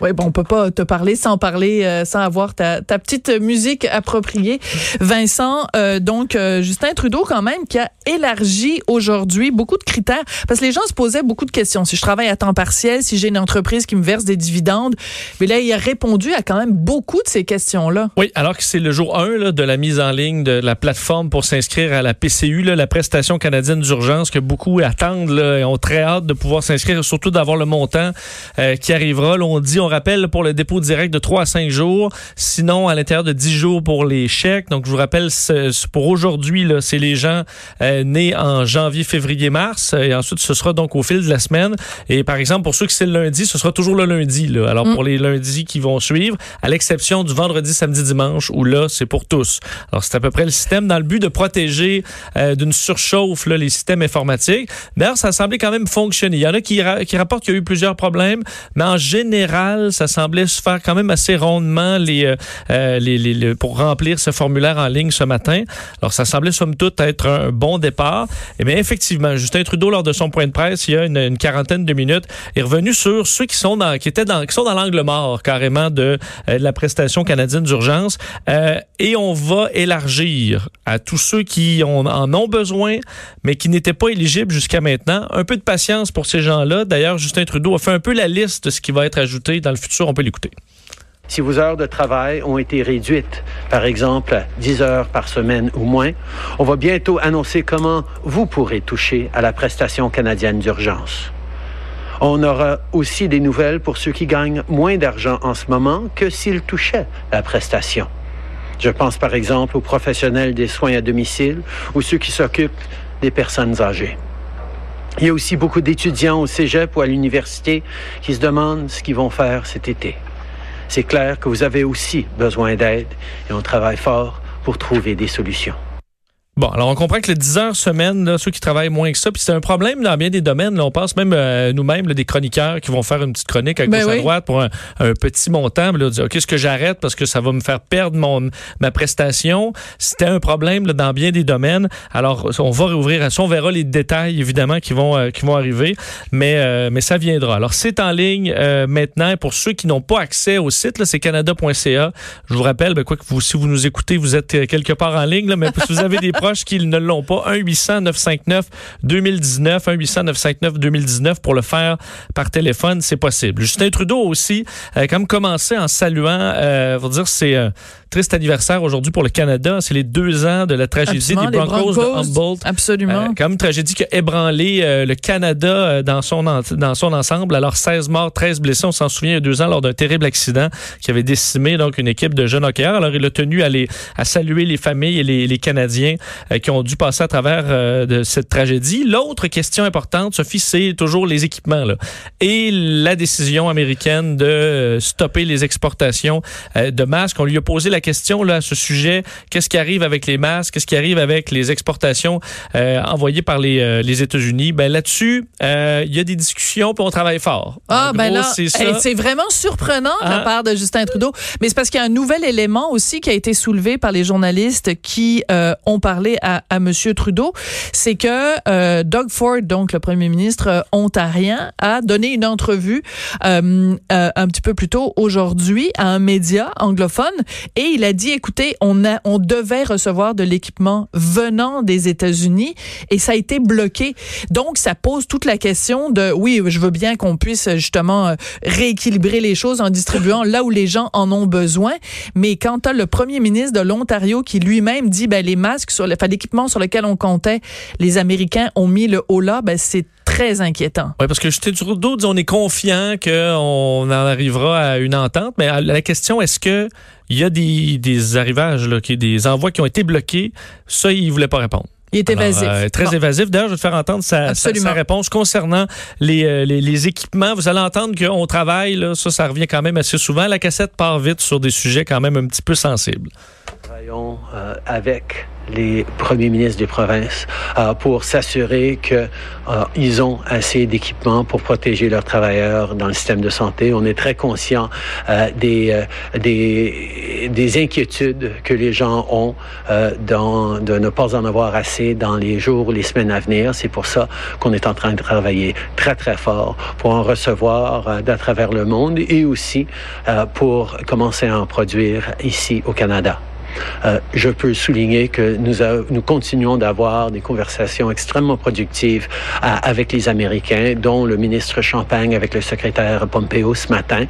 Oui, bon, on peut pas te parler sans parler, euh, sans avoir ta, petite musique appropriée. Vincent, euh, donc euh, Justin Trudeau quand même qui a élargi aujourd'hui beaucoup de critères parce que les gens se posaient beaucoup de questions. Si je travaille à temps partiel, si j'ai une entreprise qui me verse des dividendes, mais là il a répondu à quand même beaucoup de ces questions-là. Oui, alors que c'est le jour 1 là, de la mise en ligne de la plateforme pour s'inscrire à la PCU, là, la prestation canadienne d'urgence que beaucoup attendent là, et ont très hâte de pouvoir s'inscrire, surtout d'avoir le montant qui arrivera. Là, on dit on rappelle pour le dépôt direct de 3 à 5 jours, sinon à l'intérieur de 10 jours pour les chèques. Donc je vous rappelle pour aujourd'hui là, c'est les gens euh, nés en janvier, février, mars et ensuite ce sera donc au fil de la semaine et par exemple pour ceux qui c'est le lundi, ce sera toujours le lundi là. Alors mm. pour les lundis qui vont suivre, à l'exception du vendredi, samedi, dimanche où là c'est pour tous. Alors c'est à peu près le système dans le but de protéger euh, d'une surchauffe là, les systèmes informatiques. D'ailleurs, ça a semblé quand même fonctionner. Il y en a qui, ra qui rapportent qu'il y a eu plusieurs problèmes, mais en général ça semblait se faire quand même assez rondement euh, euh, les, pour remplir ce formulaire en ligne ce matin. Alors, ça semblait somme toute être un bon départ. Et bien, effectivement, Justin Trudeau, lors de son point de presse, il y a une, quarantaine de minutes, est revenu sur ceux qui sont dans, qui étaient qui sont dans l'angle mort, carrément, de, euh, la prestation canadienne d'urgence. et on va élargir à tous ceux qui en ont besoin, mais qui n'étaient pas éligibles jusqu'à maintenant. Un peu de patience pour ces gens-là. D'ailleurs, Justin Trudeau a fait un peu la liste de ce qui va être ajouté dans le futur. On peut l'écouter. Si vos heures de travail ont été réduites, par exemple à 10 heures par semaine ou moins, on va bientôt annoncer comment vous pourrez toucher à la prestation canadienne d'urgence. On aura aussi des nouvelles pour ceux qui gagnent moins d'argent en ce moment que s'ils touchaient la prestation. Je pense par exemple aux professionnels des soins à domicile ou ceux qui s'occupent des personnes âgées. Il y a aussi beaucoup d'étudiants au cégep ou à l'université qui se demandent ce qu'ils vont faire cet été. C'est clair que vous avez aussi besoin d'aide et on travaille fort pour trouver des solutions. Bon, alors on comprend que les 10 heures semaine, là, ceux qui travaillent moins que ça, puis c'est un problème dans bien des domaines. Là, on pense même euh, nous-mêmes des chroniqueurs qui vont faire une petite chronique à ben gauche à droite pour un, petit montant. Là, dire, OK, est-ce que j'arrête parce que ça va me faire perdre mon, ma prestation? C'était un problème là, dans bien des domaines. Alors, on va réouvrir ça. On verra les détails, évidemment, qui vont, euh, qui vont arriver, mais, euh, mais ça viendra. Alors, c'est en ligne maintenant. Pour ceux qui n'ont pas accès au site, c'est canada.ca. Je vous rappelle, ben, quoi que vous, si vous nous écoutez, vous êtes quelque part en ligne, là, mais si vous avez des qu'ils ne l'ont pas. 1-800-959-2019, 1-800-959-2019 pour le faire par téléphone, c'est possible. Justin Trudeau aussi, euh, comme commencé en saluant, euh, vous dire c'est euh, triste anniversaire aujourd'hui pour le Canada. C'est les deux ans de la tragédie des Broncos, de Humboldt. Absolument. Euh, comme une tragédie qui a ébranlé euh, le Canada euh, dans, son dans son ensemble. Alors, 16 morts, 13 blessés. On s'en souvient il y a deux ans lors d'un terrible accident qui avait décimé donc une équipe de jeunes hockeyeurs. Alors, il a tenu à, les, à saluer les familles et les, les Canadiens qui ont dû passer à travers de cette tragédie. L'autre question importante, Sophie, c'est toujours les équipements. Là. Et la décision américaine de stopper les exportations de masques. On lui a posé la question là, à ce sujet. Qu'est-ce qui arrive avec les masques? Qu'est-ce qui arrive avec les exportations euh, envoyées par les, euh, les États-Unis? Ben, là-dessus, euh, il y a des discussions puis on travaille fort. Ah, ben là, c'est vraiment surprenant de la ah. part de Justin Trudeau. Mais c'est parce qu'il y a un nouvel élément aussi qui a été soulevé par les journalistes qui ont parlé à, à M. Trudeau. C'est que Doug Ford, donc le premier ministre ontarien, a donné une entrevue un petit peu plus tôt aujourd'hui à un média anglophone et il a dit, écoutez, on, a, on devait recevoir de l'équipement venant des États-Unis et ça a été bloqué. Donc, ça pose toute la question de, oui, je veux bien qu'on puisse justement euh, rééquilibrer les choses en distribuant là où les gens en ont besoin. Mais quand tu as le premier ministre de l'Ontario qui lui-même dit, ben, les masques, sur le, enfin, l'équipement sur lequel on comptait, les Américains ont mis le haut là, ben, c'est très inquiétant. Oui, parce que Justin Trudeau dit on est confiant qu'on en arrivera à une entente, mais la question, est-ce que il y a des, des arrivages, là, qui, des envois qui ont été bloqués? Ça, il voulait pas répondre. Il est évasif. Euh, très évasif. D'ailleurs, je vais te faire entendre sa, sa, réponse concernant les, euh, les, les, équipements. Vous allez entendre qu'on travaille, là, ça, ça revient quand même assez souvent. La cassette part vite sur des sujets quand même un petit peu sensibles travaillons euh, avec les premiers ministres des provinces euh, pour s'assurer qu'ils euh, ont assez d'équipements pour protéger leurs travailleurs dans le système de santé. On est très conscient euh, des, euh, des, des inquiétudes que les gens ont euh, dans, de ne pas en avoir assez dans les jours ou les semaines à venir. C'est pour ça qu'on est en train de travailler très, très fort pour en recevoir euh, d'à travers le monde et aussi pour commencer à en produire ici au Canada. Euh, je peux souligner que nous, continuons d'avoir des conversations extrêmement productives euh, avec les Américains, dont le ministre Champagne avec le secrétaire Pompeo ce matin,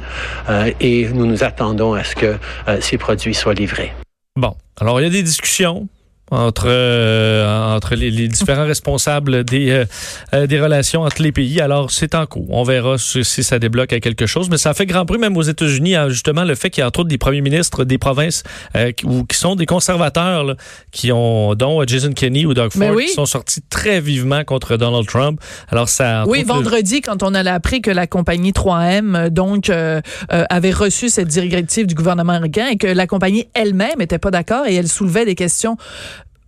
euh, et nous nous attendons à ce que ces produits soient livrés. Bon, alors il y a des discussions entre euh, entre les, les, différents responsables des euh, euh, des relations entre les pays. Alors c'est en cours. On verra si, si, ça débloque à quelque chose. Mais ça fait grand bruit même aux États-Unis hein, justement le fait qu'il y a entre autres des premiers ministres des provinces euh, qui, ou qui sont des conservateurs là, qui ont dont Jason Kenney ou Doug Ford oui. qui sont sortis très vivement contre Donald Trump. Alors ça. Oui, vendredi le... quand on a appris que la compagnie 3M donc euh, avait reçu cette directive du gouvernement américain et que la compagnie elle-même n'était pas d'accord et elle soulevait des questions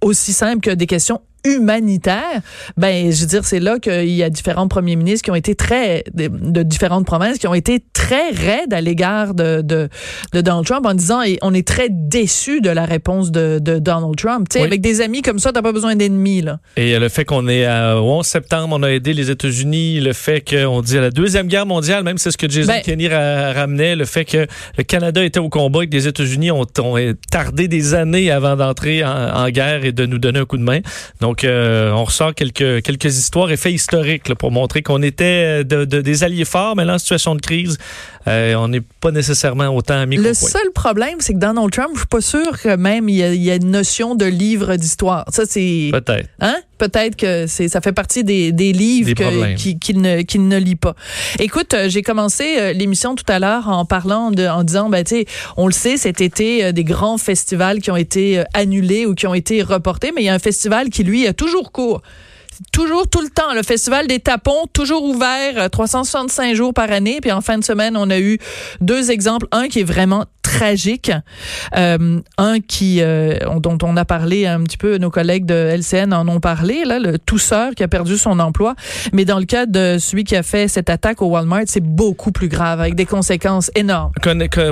aussi simples que des questions humanitaire, ben je veux dire c'est là qu'il y a différents premiers ministres qui ont été très de, de, différentes provinces qui ont été très raides à l'égard de, de, de Donald Trump en disant et on est très déçus de la réponse de, de Donald Trump. Tu sais oui. avec des amis comme ça, t'as pas besoin d'ennemis là. Et le fait qu'on est à, au 11 septembre, on a aidé les États-Unis, le fait qu'on dit à la deuxième guerre mondiale, même c'est ce que Jason ben, Kenney ra ramenait, le fait que le Canada était au combat et que les États-Unis ont, ont, tardé des années avant d'entrer en, en, guerre et de nous donner un coup de main. Donc donc, euh, on ressort quelques, quelques histoires et faits historiques là, pour montrer qu'on était de, de, des alliés forts, mais là, en situation de crise, euh, on n'est pas nécessairement autant amis Le seul problème, c'est que Donald Trump, je suis pas sûr que même il y a, il y a une notion de livre d'histoire. Ça, c'est... Peut-être. Hein? Peut-être que c'est ça fait partie des, des livres qu'il qui, qui ne, qu ne lit pas. Écoute, euh, j'ai commencé euh, l'émission tout à l'heure en parlant de, en disant, ben tu sais, on le sait, cet été, euh, des grands festivals qui ont été annulés ou qui ont été reportés, mais il y a un festival qui, lui, a toujours cours toujours tout le temps. Le Festival des Tapons, toujours ouvert 365 jours par année. Puis en fin de semaine, on a eu deux exemples. Un qui est vraiment tragique. Euh, un qui euh, dont on a parlé un petit peu, nos collègues de LCN en ont parlé, là, le tousseur qui a perdu son emploi. Mais dans le cas de celui qui a fait cette attaque au Walmart, c'est beaucoup plus grave, avec des conséquences énormes.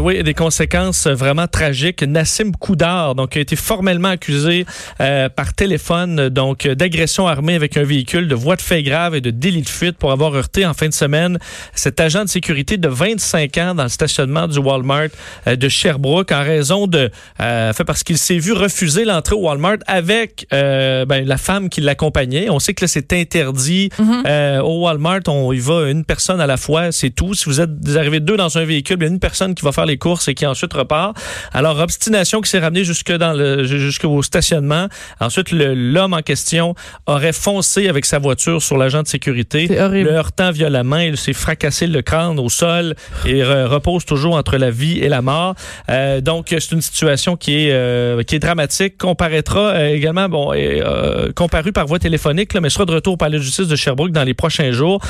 Oui, des conséquences vraiment tragiques. Nassim Koudar, donc, a été formellement accusé euh, par téléphone donc d'agression armée avec un véhicule, de voie de fait grave et de délit de fuite pour avoir heurté en fin de semaine cet agent de sécurité de 25 ans dans le stationnement du Walmart de Sherbrooke en raison de euh, fait parce qu'il s'est vu refuser l'entrée au Walmart avec euh, ben, la femme qui l'accompagnait. On sait que c'est interdit mm -hmm. euh, au Walmart. On y va une personne à la fois, c'est tout. Si vous êtes arrivé deux dans un véhicule, il y a une personne qui va faire les courses et qui ensuite repart. Alors obstination qui s'est ramenée jusque dans le jusqu'au stationnement. Ensuite l'homme en question aurait foncé avec sa voiture sur l'agent de sécurité, le heurtant violemment. Il s'est fracassé le crâne au sol et repose toujours entre la vie et la mort. Euh, donc, c'est une situation qui est, euh, qui est dramatique. Comparaîtra euh, également, bon, euh, comparu par voie téléphonique, là, mais sera de retour au palais de justice de Sherbrooke dans les prochains jours.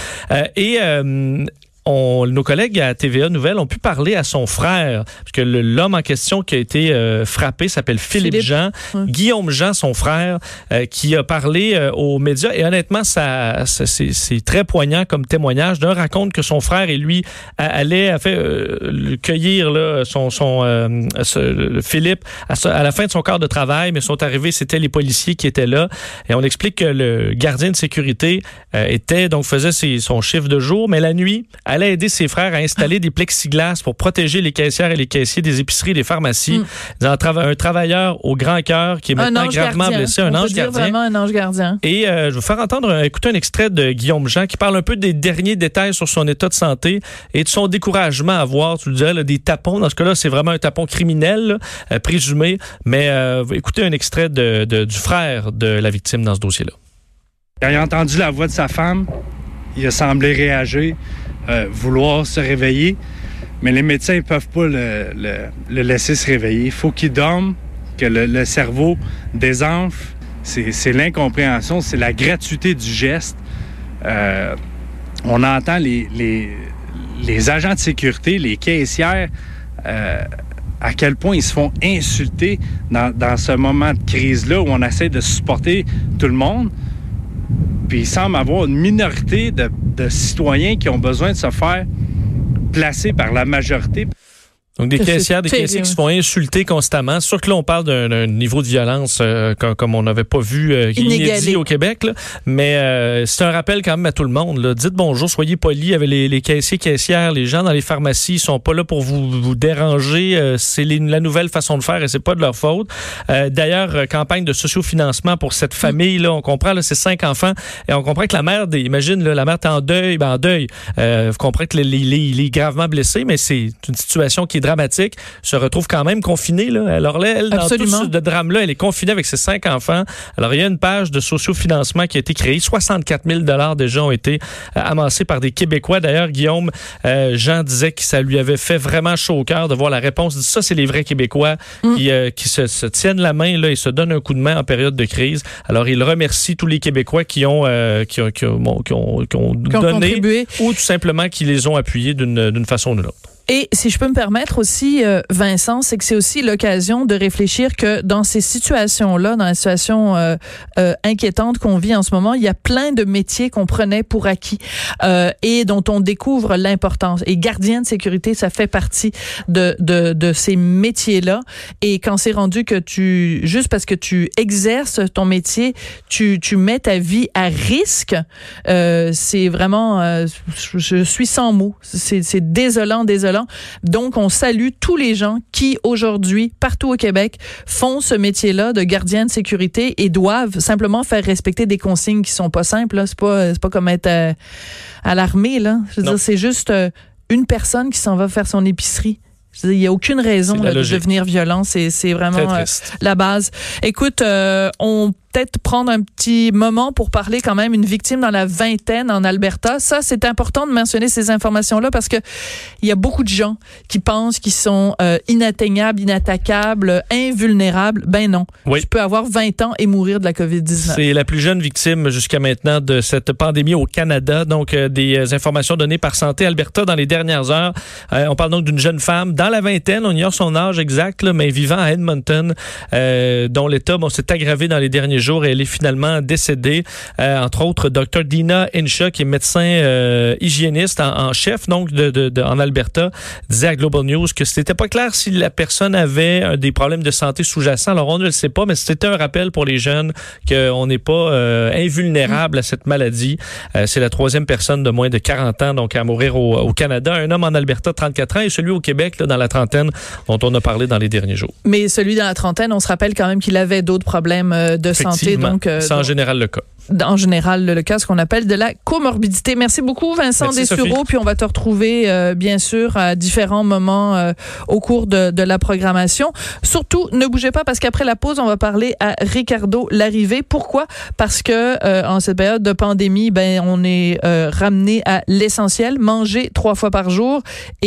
et on, nos collègues à TVA Nouvelle ont pu parler à son frère, parce que l'homme en question qui a été euh, frappé s'appelle Philippe, Philippe, Jean. Guillaume Jean, son frère, euh, qui a parlé euh, aux médias. Et honnêtement, ça, ça c'est très poignant comme témoignage. D'un raconte que son frère et lui allaient fait, cueillir là, son, son ce, Philippe à, à, la fin de son quart de travail, mais sont arrivés, c'était les policiers qui étaient là. Et on explique que le gardien de sécurité était donc faisait ses, son chiffre de jour, mais la nuit, allait aider ses frères à installer des plexiglas pour protéger les caissières et les caissiers des épiceries et des pharmacies. Mm. Un, trava un, travailleur au grand cœur qui est maintenant gravement gardien. blessé, un On ange gardien. vraiment un ange gardien. Et euh, je vais faire entendre, écouter un extrait de Guillaume Jean qui parle un peu des derniers détails sur son état de santé et de son découragement à voir, tu le disais, là, des tapons. Dans ce cas-là, c'est vraiment un tapon criminel, là, euh, présumé. Mais euh, écoutez un extrait de, de, du frère de la victime dans ce dossier-là. Quand il a entendu la voix de sa femme, il a semblé réagir euh, vouloir se réveiller, mais les médecins ne peuvent pas le, laisser se réveiller. Il faut qu'il dorme, que le, cerveau désenfle. C'est l'incompréhension, c'est la gratuité du geste. Euh, on entend les, les, les, agents de sécurité, les caissières, euh, à quel point ils se font insulter dans, dans ce moment de crise-là où on essaie de supporter tout le monde. Puis il semble avoir une minorité de, de citoyens qui ont besoin de se faire placer par la majorité. Donc, des caissières, des caissiers qui se font insulter constamment. Sûr que là, on parle d'un niveau de violence euh, comme, on n'avait pas vu euh, inédit au Québec. Là. Mais euh, c'est un rappel quand même à tout le monde. Là. Dites bonjour, soyez polis avec les, les, caissiers, caissières. Les gens dans les pharmacies ils sont pas là pour vous, vous déranger. Euh, c'est la nouvelle façon de faire et c'est pas de leur faute. D'ailleurs, campagne de sociofinancement pour cette famille-là. On comprend, là, c'est cinq enfants. Et on comprend que la mère, imagine, là, la mère est en deuil. Ben, en deuil. vous comprenez que il est gravement blessé, mais c'est une situation qui est dramatique, se retrouve quand même confinée. Là. Alors là, elle, dans tout ce drame-là, elle est confinée avec ses cinq enfants. Alors, il y a une page de sociofinancement qui a été créée. 64 000 déjà ont été euh, amassés par des Québécois. D'ailleurs, Guillaume euh, Jean disait que ça lui avait fait vraiment chaud au cœur de voir la réponse. Ça, c'est les vrais Québécois mm. qui, euh, qui se, se, tiennent la main là, et se donnent un coup de main en période de crise. Alors, il remercie tous les Québécois qui ont, qui ont, qui ont, qui ont, qui ont donné ou tout simplement qui les ont appuyés d'une façon ou d'une autre. Et si je peux me permettre aussi, euh, Vincent, c'est que c'est aussi l'occasion de réfléchir que dans ces situations-là, dans la situation euh, euh, inquiétante qu'on vit en ce moment, il y a plein de métiers qu'on prenait pour acquis et dont on découvre l'importance. Et gardien de sécurité, ça fait partie de, de, de ces métiers-là. Et quand c'est rendu que tu, juste parce que tu exerces ton métier, tu, tu mets ta vie à risque, c'est vraiment, je suis sans mots. C'est désolant, désolant donc, on salue tous les gens qui, aujourd'hui, partout au Québec, font ce métier-là de gardien de sécurité et doivent simplement faire respecter des consignes qui sont pas simples. C'est pas, pas comme être euh, à, l'armée, là. Je veux dire, c'est juste euh, une personne qui s'en va faire son épicerie. Il n'y a aucune raison de devenir violent. C'est vraiment euh, la base. Écoute, on peut-être prendre un petit moment pour parler quand même une victime dans la vingtaine en Alberta. Ça, c'est important de mentionner ces informations-là parce que il y a beaucoup de gens qui pensent qu'ils sont euh, inatteignables, inattaquables, invulnérables. Ben non. Oui. Tu peux avoir 20 ans et mourir de la COVID-19. C'est la plus jeune victime jusqu'à maintenant de cette pandémie au Canada. Donc, euh, des euh, informations données par Santé Alberta dans les dernières heures. on parle donc d'une jeune femme dans la vingtaine. On ignore son âge exact, mais vivant à Edmonton, dont l'état bon, s'est aggravé dans les derniers jours et elle est finalement décédée. Euh, entre autres, Dr. Dina Insha, qui est médecin euh, hygiéniste en, chef donc de, de, en Alberta, disait à Global News que c'était pas clair si la personne avait euh, des problèmes de santé sous-jacents. Alors on ne le sait pas, mais c'était un rappel pour les jeunes qu'on n'est pas invulnérable à cette maladie. C'est la troisième personne de moins de 40 ans donc à mourir au, au Canada. Un homme en Alberta, 34 ans, et celui au Québec, là, dans la trentaine, dont on a parlé dans les derniers jours. Mais celui dans la trentaine, on se rappelle quand même qu'il avait d'autres problèmes de santé donc, euh, c'est en général le cas. En général, le cas, ce qu'on appelle de la comorbidité. Merci beaucoup, Vincent Dessureau. Puis on va te retrouver, euh, bien sûr, à différents moments euh, au cours de, de, la programmation. Surtout, ne bougez pas parce qu'après la pause, on va parler à Ricardo Larrivé. Pourquoi? Parce que en cette période de pandémie, ben, on est ramené à l'essentiel, manger trois fois par jour. Et